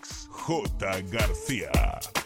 In the mix. J. García.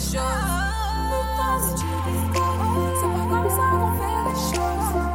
Show. choses. Ne pas, comme ça fait les choses.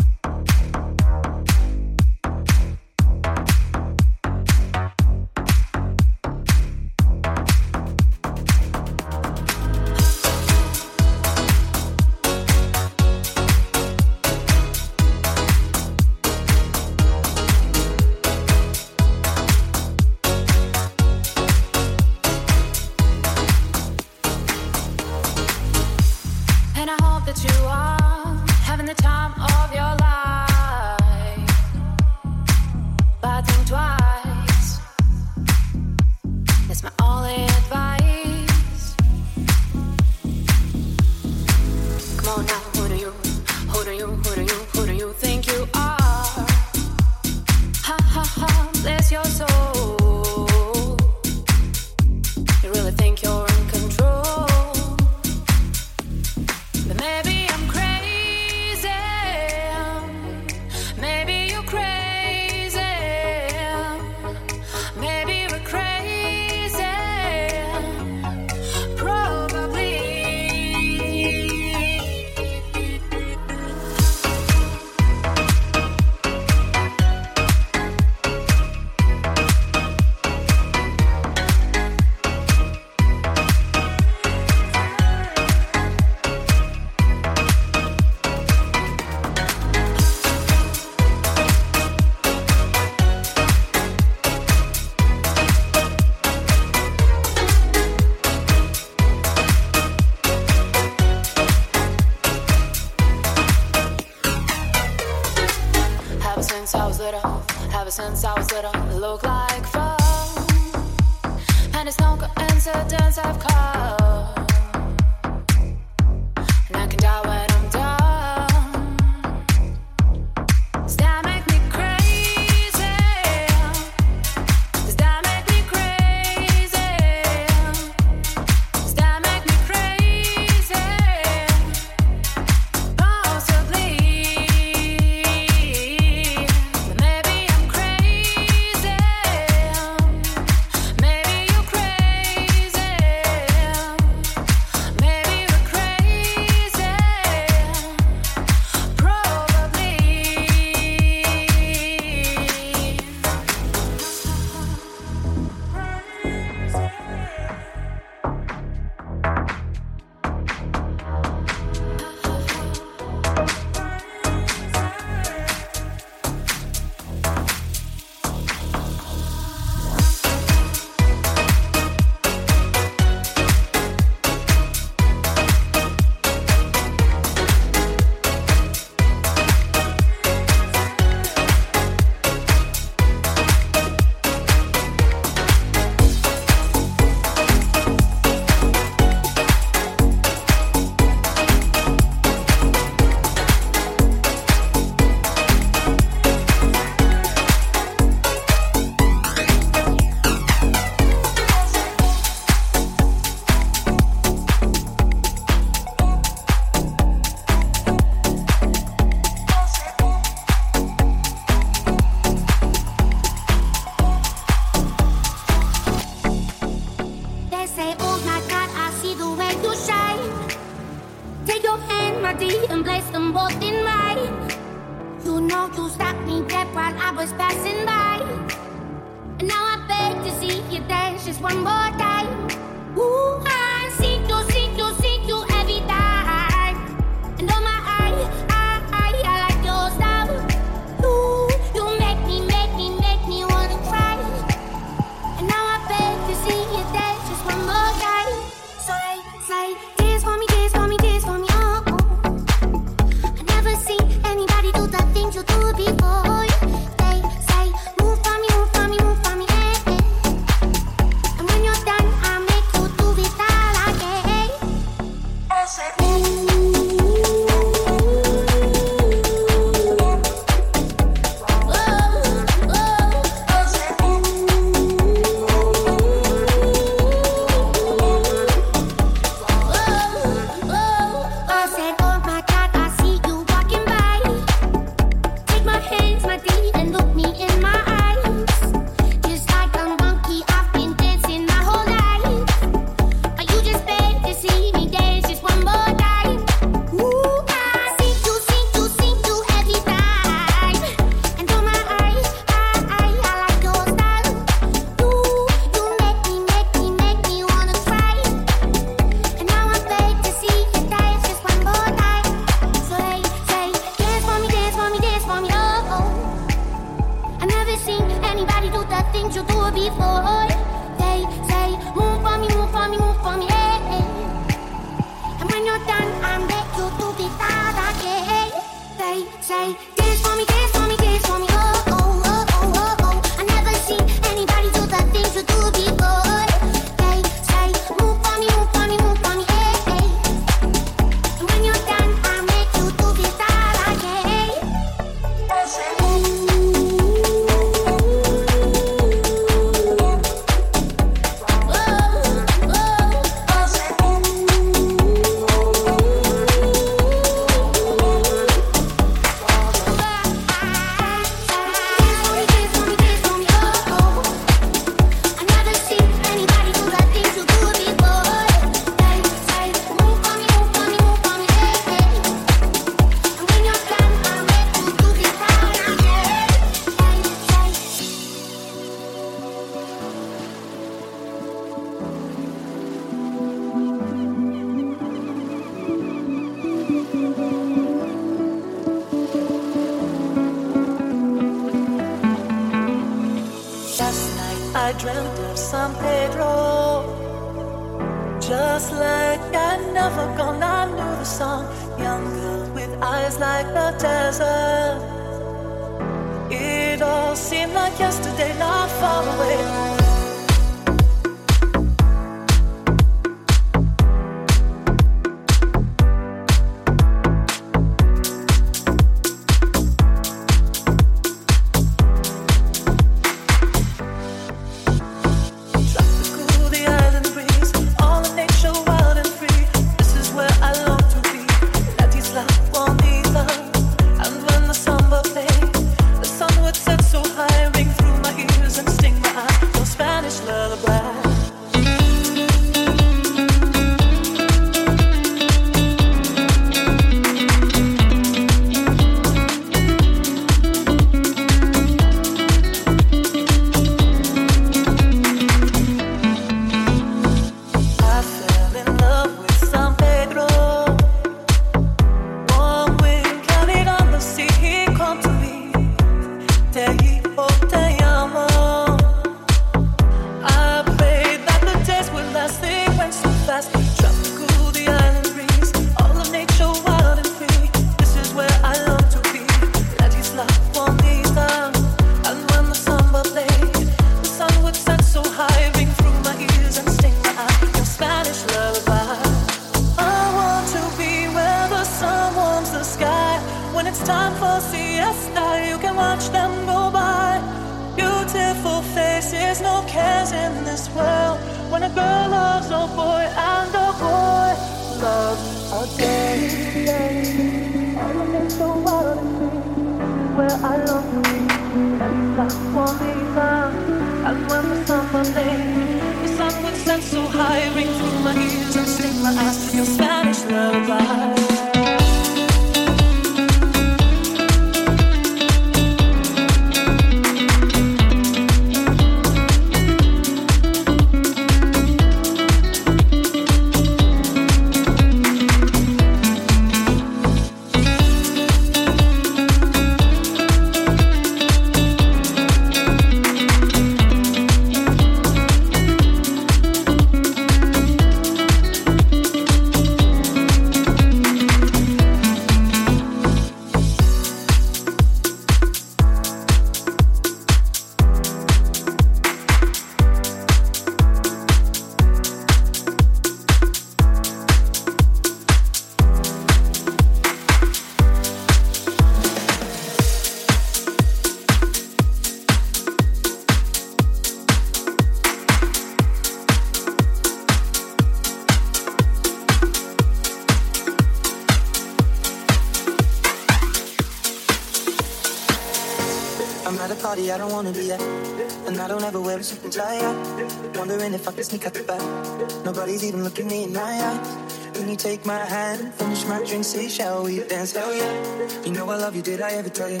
take my hand finish my drink, say, shall we dance? Hell yeah. You know I love you, did I ever tell you?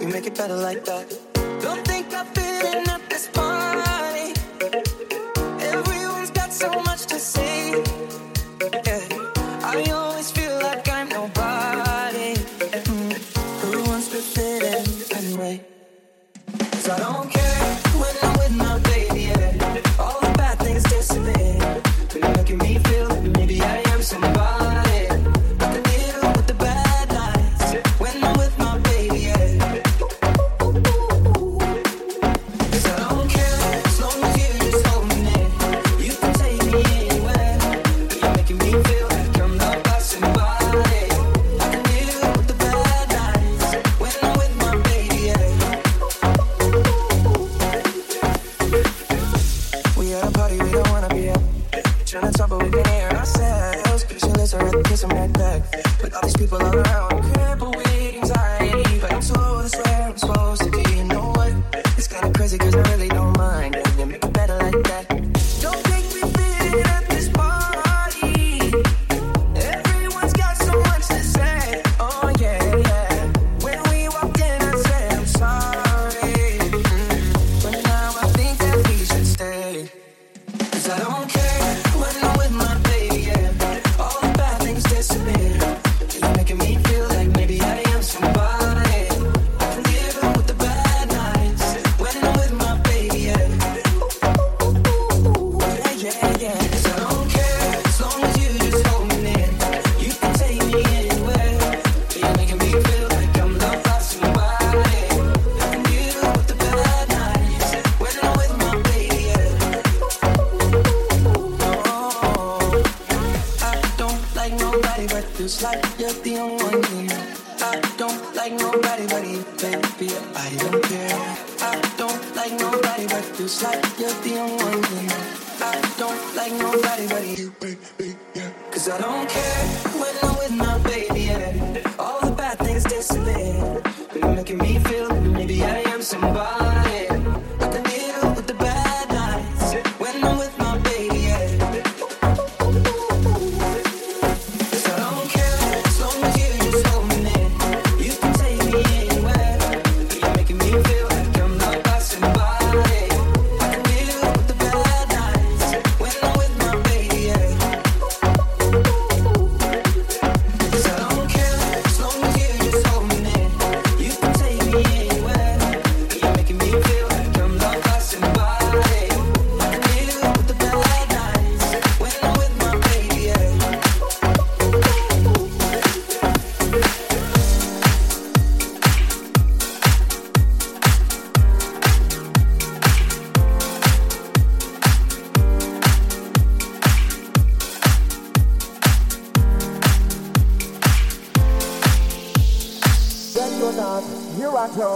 We make it better like that.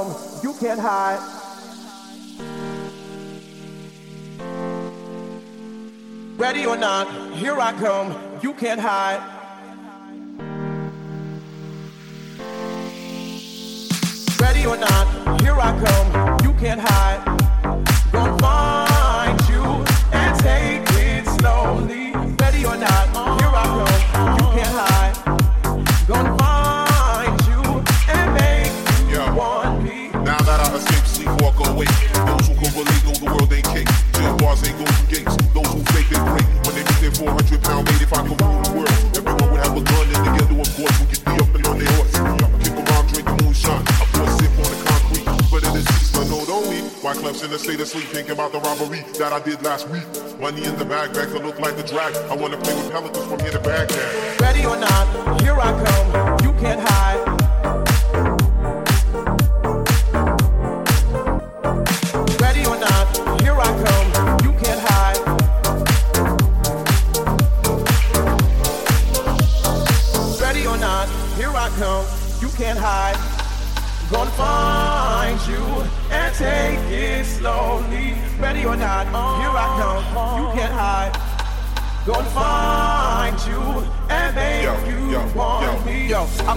come, you can't hide. Ready or not, here I come, you can't hide. Ready or not, here I come, you can't hide. in the state of sleep, thinking about the robbery that I did last week. Money in the bag, bags that look like the drag. I wanna play with pelicans from here to Baghdad. Ready or not, here I come.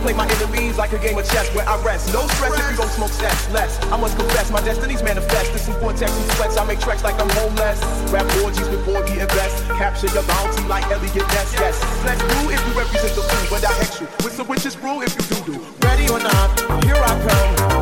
play my enemies like a game of chess where I rest. No stress if you don't smoke sex, less. I must confess, my destiny's manifest. This is vortex and Flex. I make tracks like I'm homeless. Rap orgies before we invest. Capture your bounty like Eliot Ness, yes. Let's do if you represent the food, but I hex you. With some witches brew if you do do. Ready or not, here I come.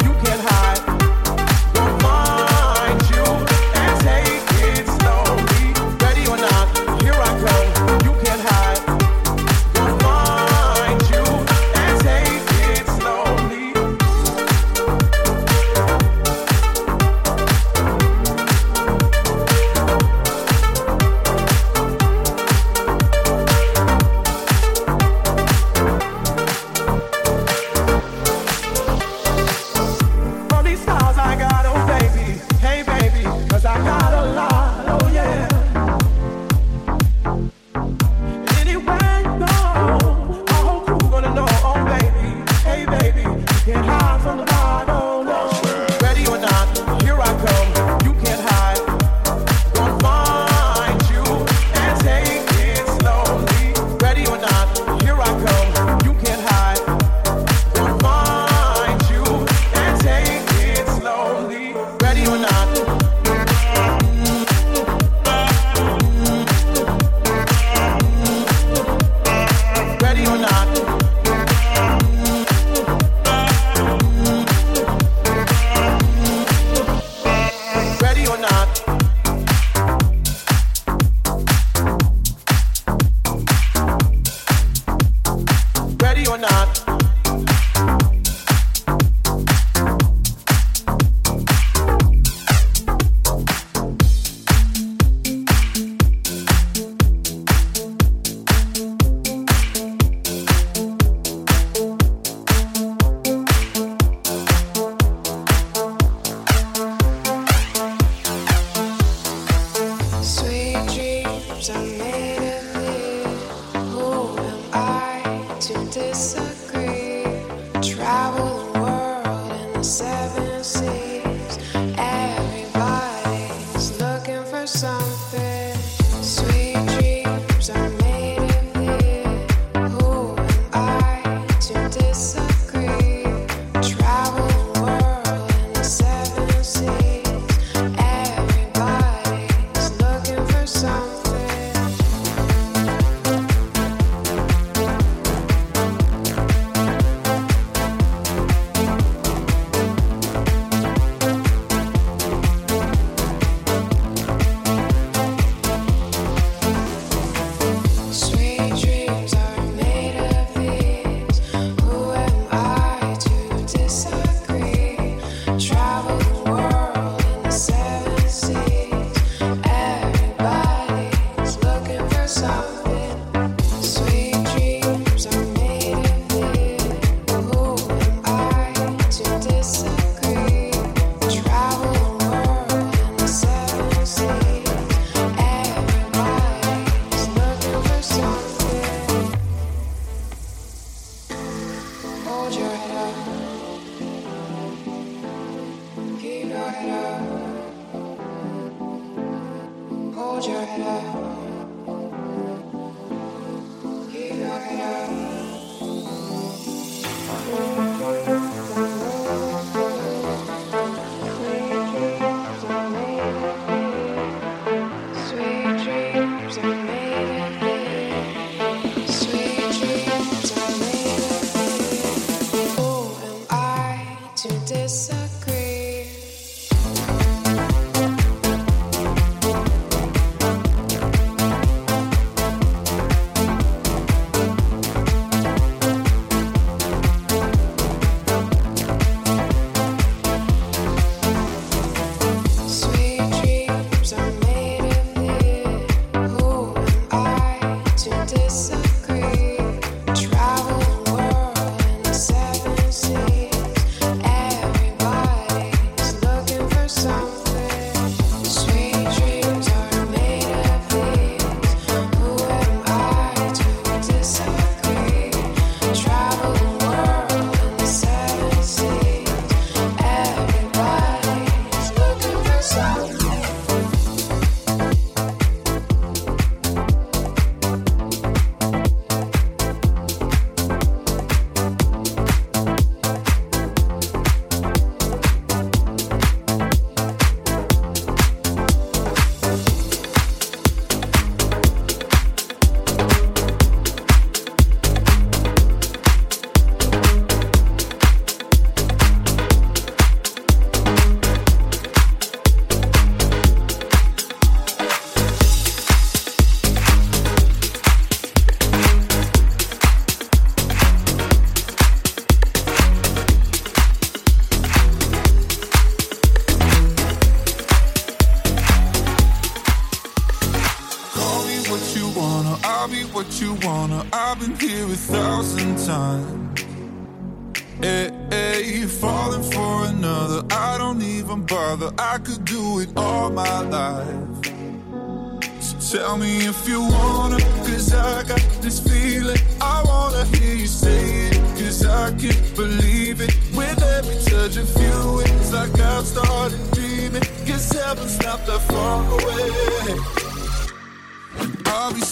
soldier.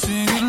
Singing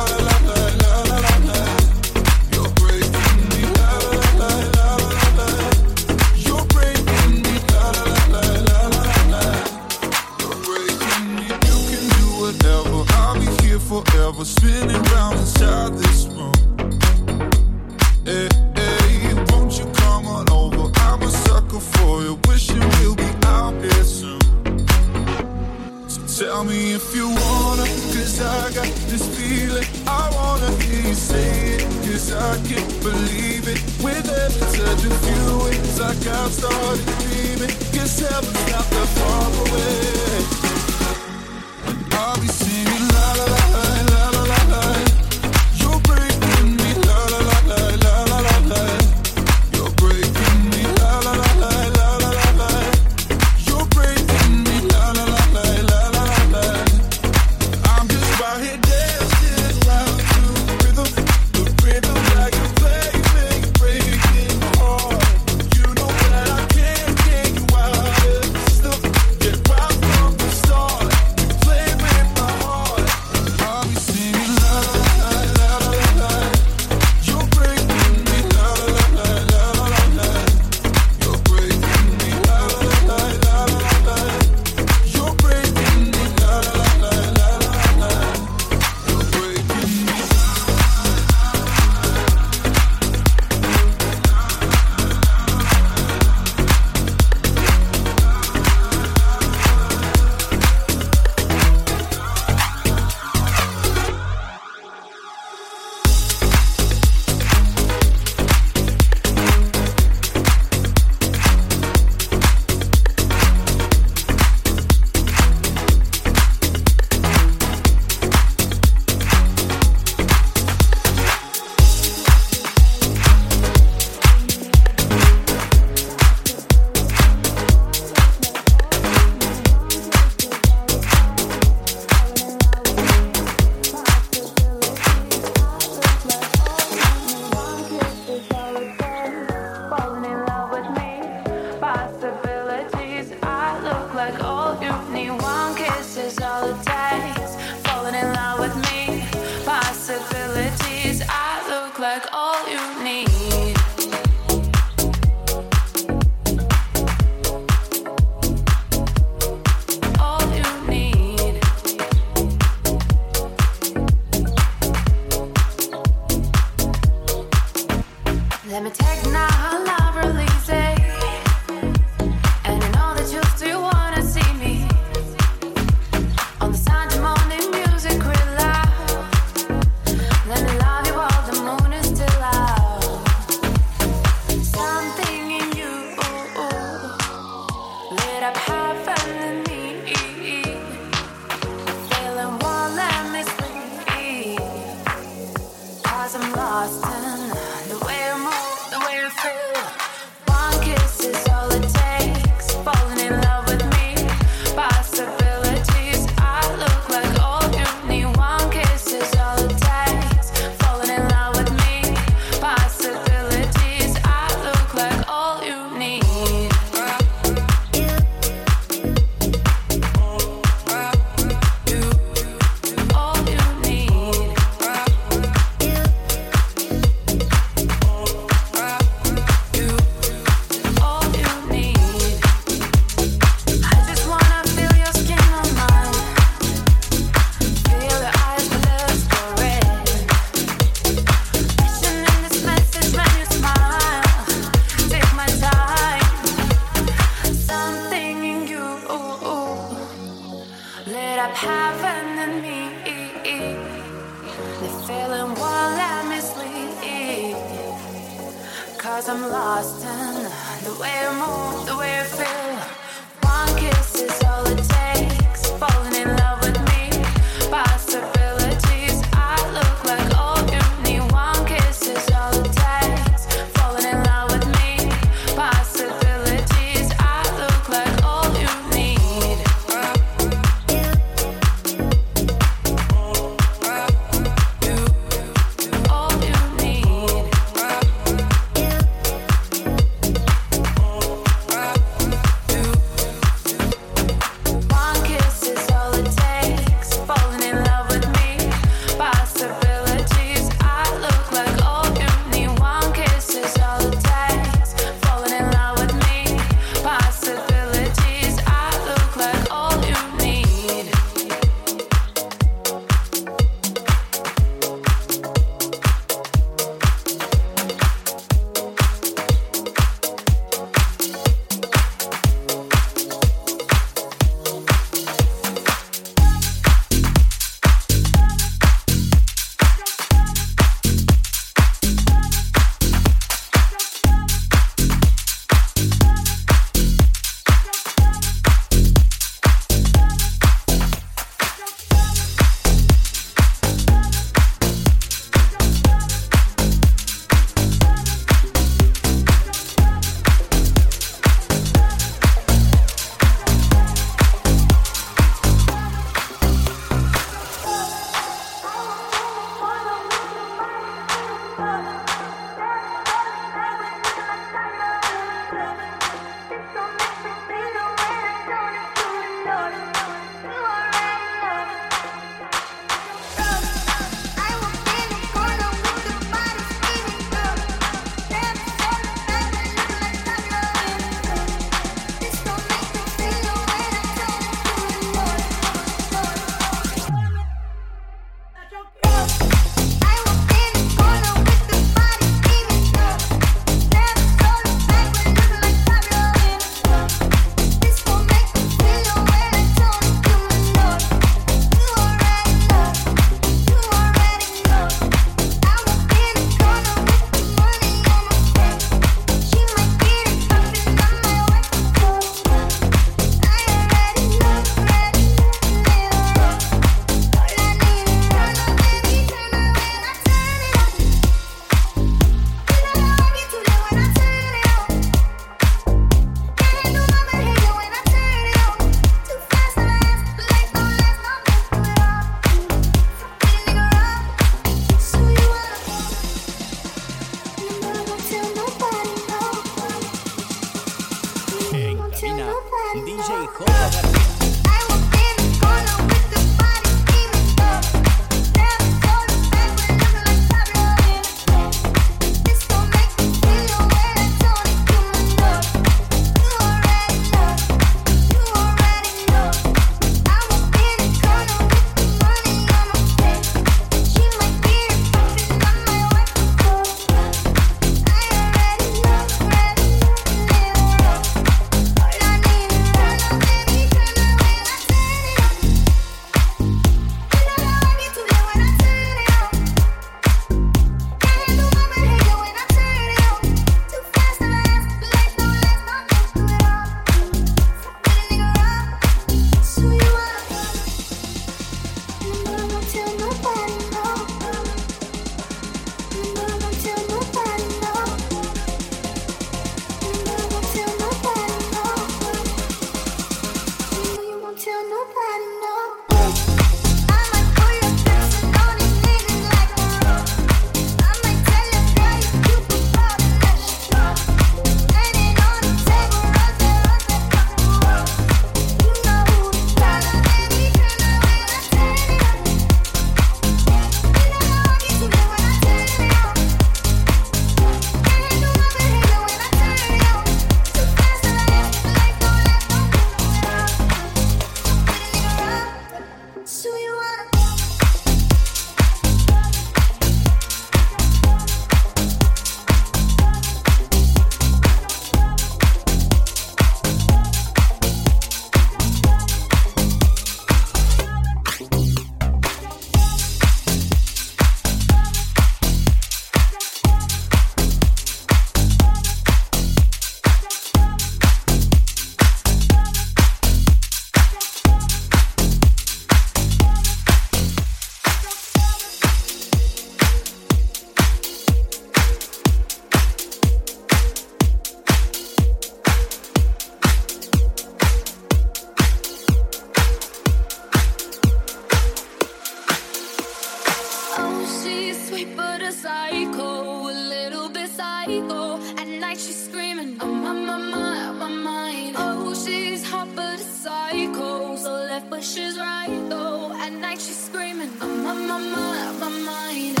left, but she's right though. At night she's screaming, I'm on my, my mind.